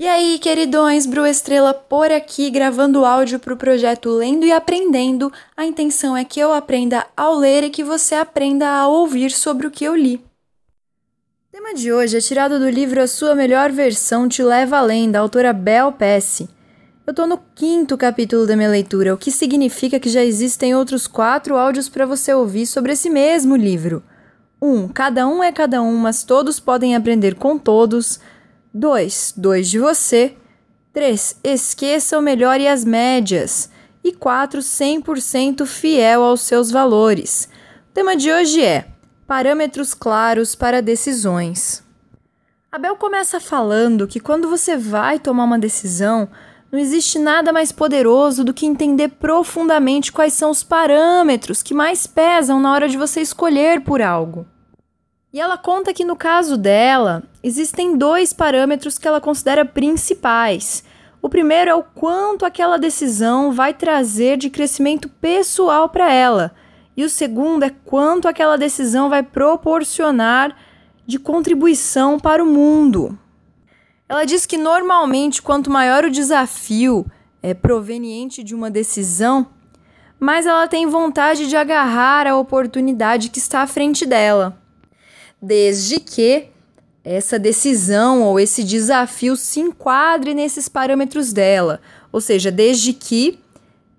E aí, queridões, Bru Estrela por aqui gravando áudio para o projeto Lendo e Aprendendo. A intenção é que eu aprenda ao ler e que você aprenda a ouvir sobre o que eu li. O tema de hoje é tirado do livro A Sua Melhor Versão Te Leva Além, da autora Bel Pesce. Eu estou no quinto capítulo da minha leitura, o que significa que já existem outros quatro áudios para você ouvir sobre esse mesmo livro. 1. Um, cada um é cada um, mas todos podem aprender com todos. 2. Dois de você. 3. Esqueça o melhor e as médias. E 4. 100% fiel aos seus valores. O tema de hoje é Parâmetros claros para decisões. Abel começa falando que quando você vai tomar uma decisão, não existe nada mais poderoso do que entender profundamente quais são os parâmetros que mais pesam na hora de você escolher por algo. E ela conta que no caso dela, existem dois parâmetros que ela considera principais. O primeiro é o quanto aquela decisão vai trazer de crescimento pessoal para ela, e o segundo é quanto aquela decisão vai proporcionar de contribuição para o mundo. Ela diz que normalmente, quanto maior o desafio é proveniente de uma decisão, mais ela tem vontade de agarrar a oportunidade que está à frente dela desde que essa decisão ou esse desafio se enquadre nesses parâmetros dela, ou seja, desde que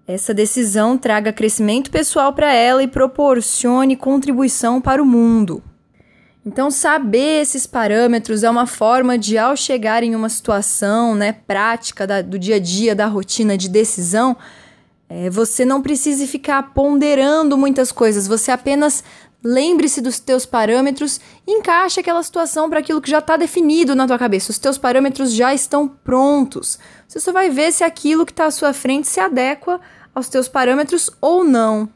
essa decisão traga crescimento pessoal para ela e proporcione contribuição para o mundo. Então, saber esses parâmetros é uma forma de, ao chegar em uma situação né, prática da, do dia a dia, da rotina de decisão, é, você não precise ficar ponderando muitas coisas, você apenas Lembre-se dos teus parâmetros e encaixe aquela situação para aquilo que já está definido na tua cabeça. Os teus parâmetros já estão prontos. Você só vai ver se aquilo que está à sua frente se adequa aos teus parâmetros ou não.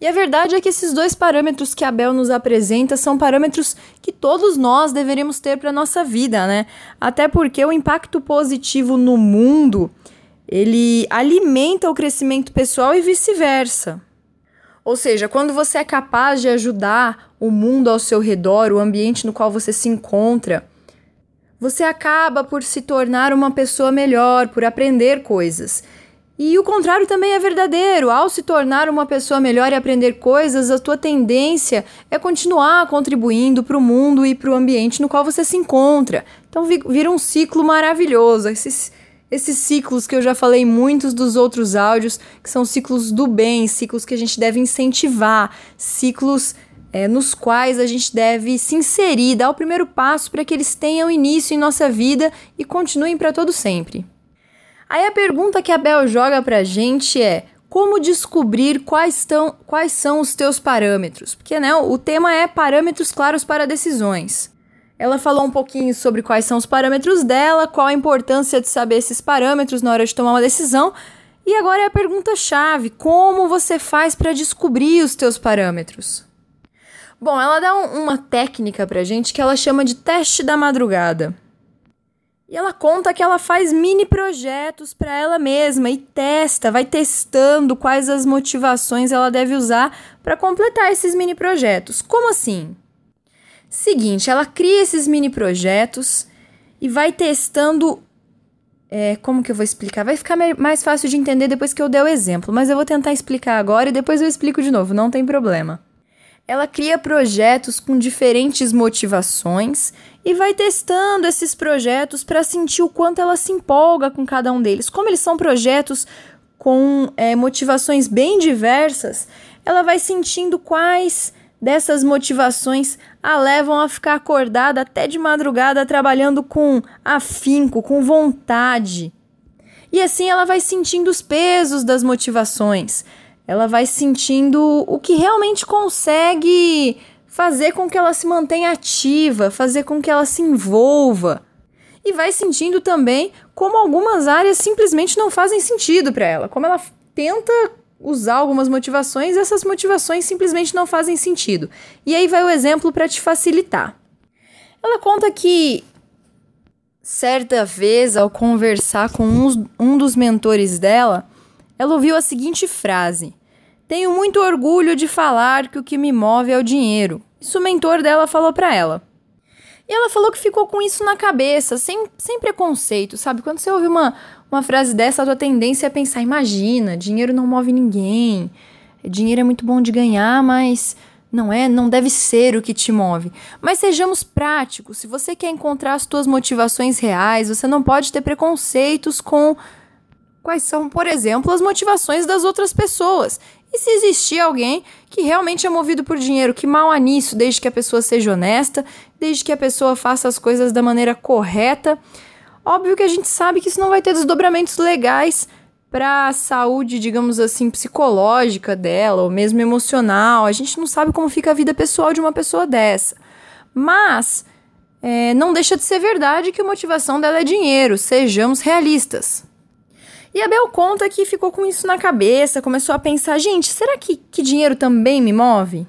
E a verdade é que esses dois parâmetros que a Bel nos apresenta são parâmetros que todos nós deveríamos ter para nossa vida, né? Até porque o impacto positivo no mundo, ele alimenta o crescimento pessoal e vice-versa. Ou seja, quando você é capaz de ajudar o mundo ao seu redor, o ambiente no qual você se encontra, você acaba por se tornar uma pessoa melhor, por aprender coisas. E o contrário também é verdadeiro. Ao se tornar uma pessoa melhor e aprender coisas, a tua tendência é continuar contribuindo para o mundo e para o ambiente no qual você se encontra. Então vira um ciclo maravilhoso. Esses ciclos que eu já falei muitos dos outros áudios, que são ciclos do bem, ciclos que a gente deve incentivar, ciclos é, nos quais a gente deve se inserir, dar o primeiro passo para que eles tenham início em nossa vida e continuem para todo sempre. Aí a pergunta que a Bel joga para a gente é: como descobrir quais, tão, quais são os teus parâmetros? Porque né, o tema é parâmetros claros para decisões. Ela falou um pouquinho sobre quais são os parâmetros dela, qual a importância de saber esses parâmetros na hora de tomar uma decisão. E agora é a pergunta chave: como você faz para descobrir os teus parâmetros? Bom, ela dá um, uma técnica pra gente que ela chama de teste da madrugada. E ela conta que ela faz mini projetos para ela mesma e testa, vai testando quais as motivações ela deve usar para completar esses mini projetos. Como assim? Seguinte, ela cria esses mini projetos e vai testando. É, como que eu vou explicar? Vai ficar mais fácil de entender depois que eu der o exemplo, mas eu vou tentar explicar agora e depois eu explico de novo, não tem problema. Ela cria projetos com diferentes motivações e vai testando esses projetos para sentir o quanto ela se empolga com cada um deles. Como eles são projetos com é, motivações bem diversas, ela vai sentindo quais dessas motivações a levam a ficar acordada até de madrugada trabalhando com afinco, com vontade. E assim ela vai sentindo os pesos das motivações. Ela vai sentindo o que realmente consegue fazer com que ela se mantenha ativa, fazer com que ela se envolva. E vai sentindo também como algumas áreas simplesmente não fazem sentido para ela, como ela tenta usar algumas motivações essas motivações simplesmente não fazem sentido. E aí vai o exemplo para te facilitar. Ela conta que certa vez, ao conversar com um, um dos mentores dela, ela ouviu a seguinte frase: Tenho muito orgulho de falar que o que me move é o dinheiro. Isso o mentor dela falou para ela. E ela falou que ficou com isso na cabeça, sem, sem preconceito, sabe? Quando você ouve uma, uma frase dessa, a tua tendência é pensar: imagina, dinheiro não move ninguém, dinheiro é muito bom de ganhar, mas não é, não deve ser o que te move. Mas sejamos práticos. Se você quer encontrar as tuas motivações reais, você não pode ter preconceitos com quais são, por exemplo, as motivações das outras pessoas. E se existir alguém que realmente é movido por dinheiro, que mal há nisso, desde que a pessoa seja honesta, desde que a pessoa faça as coisas da maneira correta. Óbvio que a gente sabe que isso não vai ter desdobramentos legais para a saúde, digamos assim, psicológica dela, ou mesmo emocional. A gente não sabe como fica a vida pessoal de uma pessoa dessa. Mas é, não deixa de ser verdade que a motivação dela é dinheiro, sejamos realistas. E a Bel conta que ficou com isso na cabeça, começou a pensar: gente, será que, que dinheiro também me move?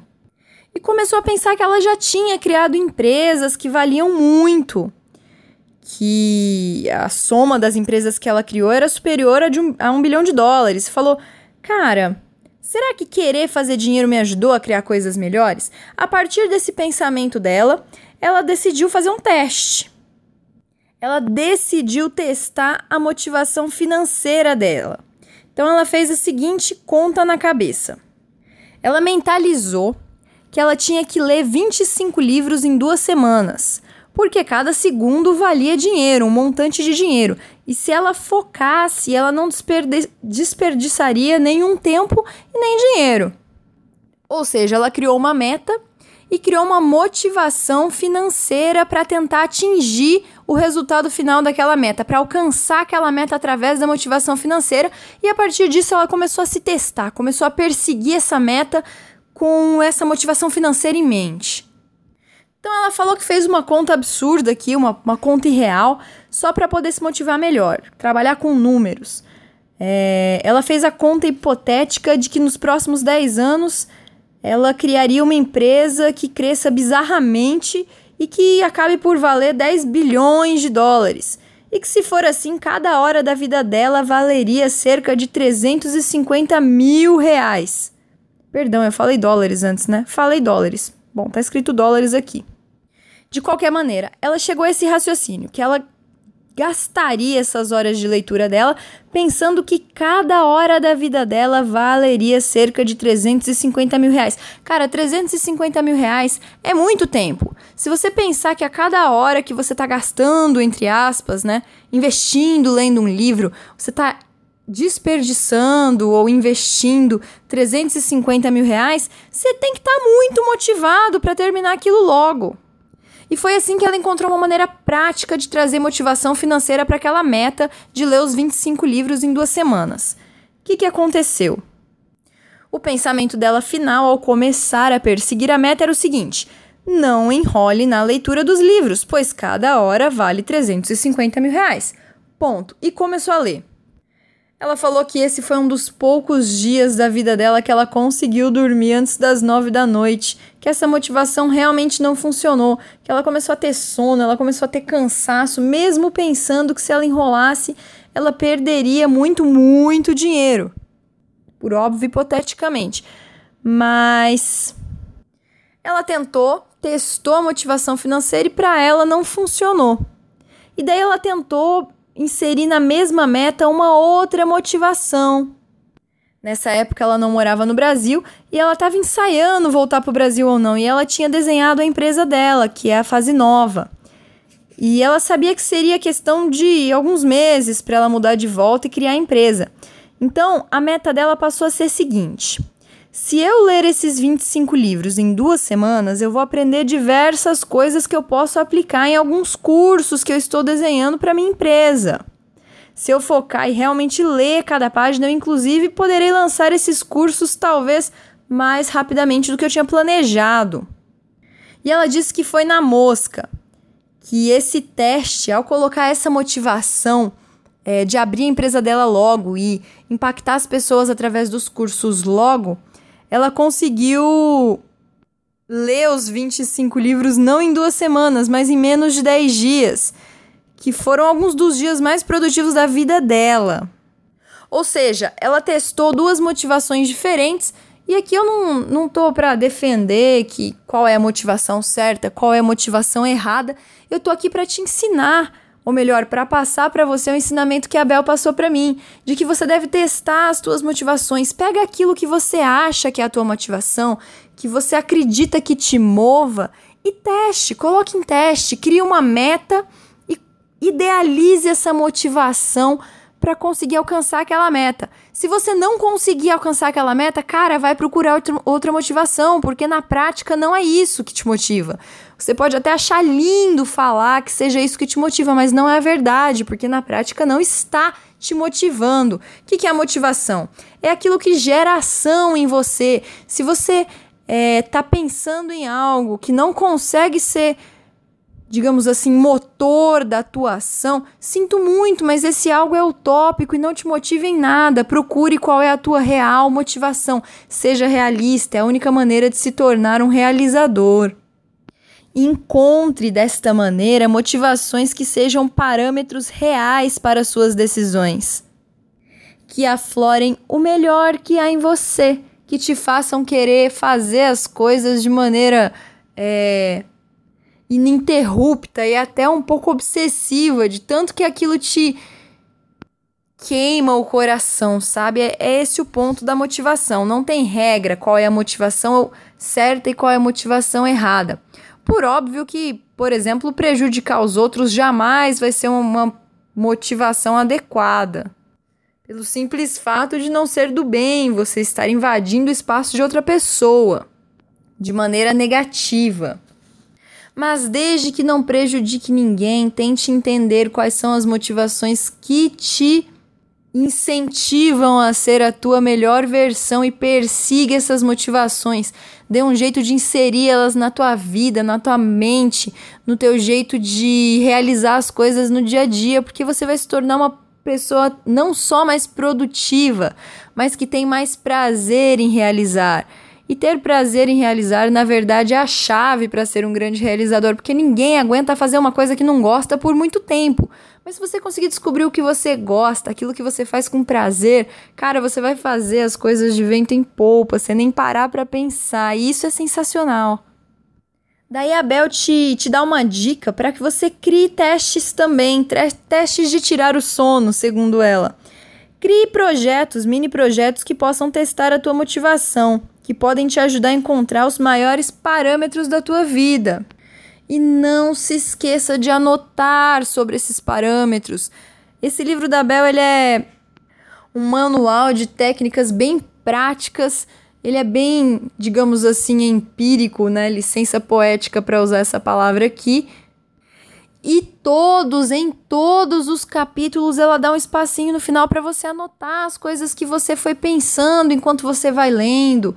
E começou a pensar que ela já tinha criado empresas que valiam muito que a soma das empresas que ela criou era superior a, um, a um bilhão de dólares. Falou, cara, será que querer fazer dinheiro me ajudou a criar coisas melhores? A partir desse pensamento dela, ela decidiu fazer um teste. Ela decidiu testar a motivação financeira dela. Então ela fez a seguinte conta na cabeça. Ela mentalizou que ela tinha que ler 25 livros em duas semanas porque cada segundo valia dinheiro, um montante de dinheiro. E se ela focasse, ela não desperdi desperdiçaria nenhum tempo e nem dinheiro. Ou seja, ela criou uma meta e criou uma motivação financeira para tentar atingir o resultado final daquela meta, para alcançar aquela meta através da motivação financeira. E a partir disso, ela começou a se testar, começou a perseguir essa meta com essa motivação financeira em mente. Então ela falou que fez uma conta absurda aqui, uma, uma conta irreal, só para poder se motivar melhor, trabalhar com números. É, ela fez a conta hipotética de que nos próximos 10 anos ela criaria uma empresa que cresça bizarramente e que acabe por valer 10 bilhões de dólares. E que, se for assim, cada hora da vida dela valeria cerca de 350 mil reais. Perdão, eu falei dólares antes, né? Falei dólares. Bom, tá escrito dólares aqui. De qualquer maneira, ela chegou a esse raciocínio, que ela gastaria essas horas de leitura dela pensando que cada hora da vida dela valeria cerca de 350 mil reais. Cara, 350 mil reais é muito tempo. Se você pensar que a cada hora que você está gastando, entre aspas, né, investindo, lendo um livro, você está desperdiçando ou investindo 350 mil reais, você tem que estar tá muito motivado para terminar aquilo logo. E foi assim que ela encontrou uma maneira prática de trazer motivação financeira para aquela meta de ler os 25 livros em duas semanas. O que, que aconteceu? O pensamento dela final ao começar a perseguir a meta era o seguinte: não enrole na leitura dos livros, pois cada hora vale 350 mil reais. Ponto. E começou a ler. Ela falou que esse foi um dos poucos dias da vida dela que ela conseguiu dormir antes das nove da noite, que essa motivação realmente não funcionou, que ela começou a ter sono, ela começou a ter cansaço, mesmo pensando que se ela enrolasse, ela perderia muito, muito dinheiro. Por óbvio, hipoteticamente. Mas ela tentou, testou a motivação financeira e para ela não funcionou. E daí ela tentou inserir na mesma meta uma outra motivação. Nessa época ela não morava no Brasil e ela estava ensaiando voltar para o Brasil ou não, e ela tinha desenhado a empresa dela, que é a Fase Nova. E ela sabia que seria questão de alguns meses para ela mudar de volta e criar a empresa. Então, a meta dela passou a ser a seguinte: se eu ler esses 25 livros em duas semanas, eu vou aprender diversas coisas que eu posso aplicar em alguns cursos que eu estou desenhando para minha empresa. Se eu focar e realmente ler cada página, eu inclusive poderei lançar esses cursos talvez mais rapidamente do que eu tinha planejado. E ela disse que foi na mosca, que esse teste, ao colocar essa motivação é, de abrir a empresa dela logo e impactar as pessoas através dos cursos logo, ela conseguiu ler os 25 livros não em duas semanas, mas em menos de 10 dias, que foram alguns dos dias mais produtivos da vida dela. Ou seja, ela testou duas motivações diferentes E aqui eu não, não tô para defender que qual é a motivação certa, qual é a motivação errada. Eu tô aqui para te ensinar, ou melhor, para passar para você o ensinamento que a Bel passou para mim, de que você deve testar as tuas motivações. Pega aquilo que você acha que é a tua motivação, que você acredita que te mova e teste, coloque em teste, crie uma meta e idealize essa motivação para conseguir alcançar aquela meta. Se você não conseguir alcançar aquela meta, cara, vai procurar outro, outra motivação, porque na prática não é isso que te motiva. Você pode até achar lindo falar que seja isso que te motiva, mas não é a verdade, porque na prática não está te motivando. O que, que é a motivação? É aquilo que gera ação em você. Se você está é, pensando em algo que não consegue ser digamos assim, motor da tua ação, sinto muito, mas esse algo é utópico e não te motiva em nada. Procure qual é a tua real motivação. Seja realista, é a única maneira de se tornar um realizador. Encontre desta maneira motivações que sejam parâmetros reais para suas decisões, que aflorem o melhor que há em você, que te façam querer fazer as coisas de maneira é, ininterrupta e até um pouco obsessiva, de tanto que aquilo te queima o coração, sabe? É, é esse o ponto da motivação. Não tem regra qual é a motivação certa e qual é a motivação errada. Por óbvio que, por exemplo, prejudicar os outros jamais vai ser uma motivação adequada. Pelo simples fato de não ser do bem, você estar invadindo o espaço de outra pessoa de maneira negativa. Mas desde que não prejudique ninguém, tente entender quais são as motivações que te incentivam a ser a tua melhor versão e persiga essas motivações. Dê um jeito de inserir elas na tua vida, na tua mente, no teu jeito de realizar as coisas no dia a dia, porque você vai se tornar uma pessoa não só mais produtiva, mas que tem mais prazer em realizar. E ter prazer em realizar, na verdade, é a chave para ser um grande realizador, porque ninguém aguenta fazer uma coisa que não gosta por muito tempo. Mas se você conseguir descobrir o que você gosta, aquilo que você faz com prazer, cara, você vai fazer as coisas de vento em polpa, sem nem parar para pensar. E isso é sensacional. Daí a Bel te, te dá uma dica para que você crie testes também, testes de tirar o sono, segundo ela. Crie projetos, mini projetos que possam testar a tua motivação que podem te ajudar a encontrar os maiores parâmetros da tua vida. E não se esqueça de anotar sobre esses parâmetros. Esse livro da Bel ele é um manual de técnicas bem práticas. Ele é bem, digamos assim, empírico, né? Licença poética para usar essa palavra aqui. E todos, em todos os capítulos, ela dá um espacinho no final para você anotar as coisas que você foi pensando enquanto você vai lendo.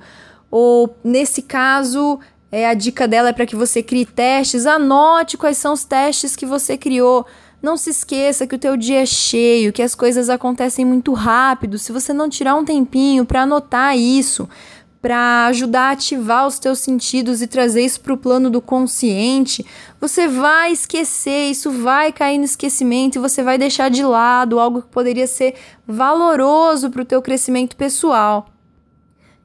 Ou, nesse caso, é, a dica dela é para que você crie testes. Anote quais são os testes que você criou. Não se esqueça que o teu dia é cheio, que as coisas acontecem muito rápido. Se você não tirar um tempinho para anotar isso, para ajudar a ativar os teus sentidos e trazer isso para o plano do consciente, você vai esquecer, isso vai cair no esquecimento e você vai deixar de lado algo que poderia ser valoroso para o teu crescimento pessoal.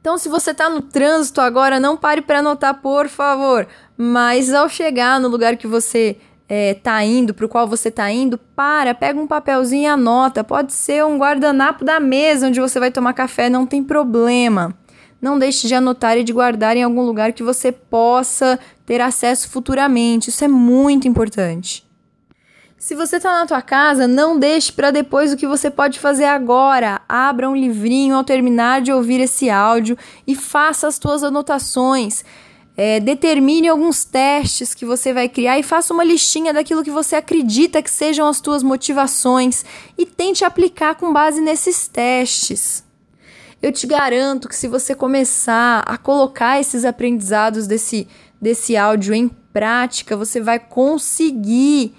Então, se você está no trânsito agora, não pare para anotar, por favor. Mas ao chegar no lugar que você está é, indo, para o qual você está indo, para, pega um papelzinho e anota. Pode ser um guardanapo da mesa onde você vai tomar café, não tem problema. Não deixe de anotar e de guardar em algum lugar que você possa ter acesso futuramente. Isso é muito importante. Se você está na tua casa, não deixe para depois o que você pode fazer agora. Abra um livrinho ao terminar de ouvir esse áudio e faça as tuas anotações. É, determine alguns testes que você vai criar e faça uma listinha daquilo que você acredita que sejam as tuas motivações e tente aplicar com base nesses testes. Eu te garanto que se você começar a colocar esses aprendizados desse, desse áudio em prática, você vai conseguir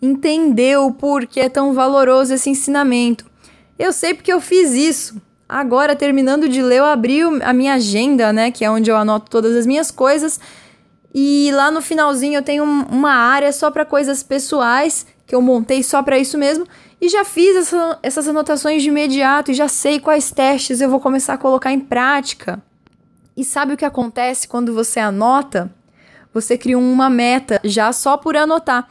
entender o porquê é tão valoroso esse ensinamento. Eu sei porque eu fiz isso. Agora, terminando de ler, eu abri a minha agenda, né, que é onde eu anoto todas as minhas coisas, e lá no finalzinho eu tenho uma área só para coisas pessoais, que eu montei só para isso mesmo, e já fiz essa, essas anotações de imediato e já sei quais testes eu vou começar a colocar em prática. E sabe o que acontece quando você anota? Você cria uma meta já só por anotar.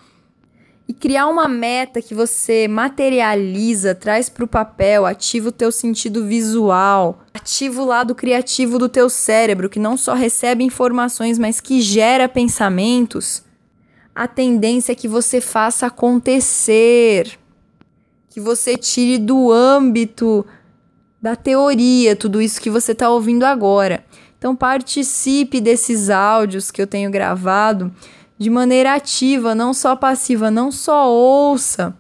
E criar uma meta que você materializa, traz para o papel, ativa o teu sentido visual, ativa o lado criativo do teu cérebro, que não só recebe informações, mas que gera pensamentos. A tendência é que você faça acontecer, que você tire do âmbito da teoria tudo isso que você está ouvindo agora. Então participe desses áudios que eu tenho gravado de maneira ativa, não só passiva, não só ouça,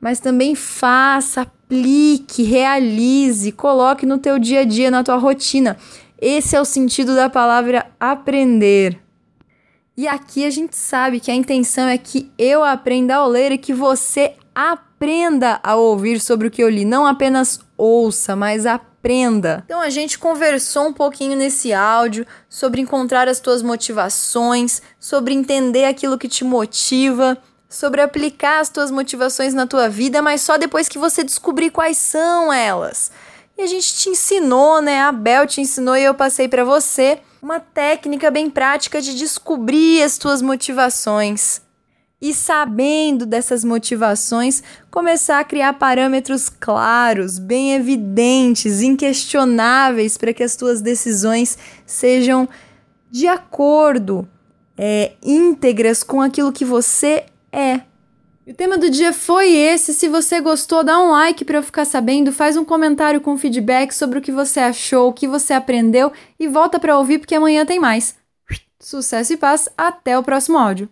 mas também faça, aplique, realize, coloque no teu dia a dia, na tua rotina. Esse é o sentido da palavra aprender. E aqui a gente sabe que a intenção é que eu aprenda a ler e que você aprenda a ouvir sobre o que eu li, não apenas ouça, mas aprenda aprenda. Então a gente conversou um pouquinho nesse áudio sobre encontrar as tuas motivações, sobre entender aquilo que te motiva, sobre aplicar as tuas motivações na tua vida, mas só depois que você descobrir quais são elas. E a gente te ensinou, né? A Bel te ensinou e eu passei para você uma técnica bem prática de descobrir as tuas motivações e sabendo dessas motivações, começar a criar parâmetros claros, bem evidentes, inquestionáveis para que as tuas decisões sejam de acordo, é, íntegras com aquilo que você é. o tema do dia foi esse. Se você gostou, dá um like para eu ficar sabendo, faz um comentário com feedback sobre o que você achou, o que você aprendeu e volta para ouvir porque amanhã tem mais. Sucesso e paz, até o próximo áudio.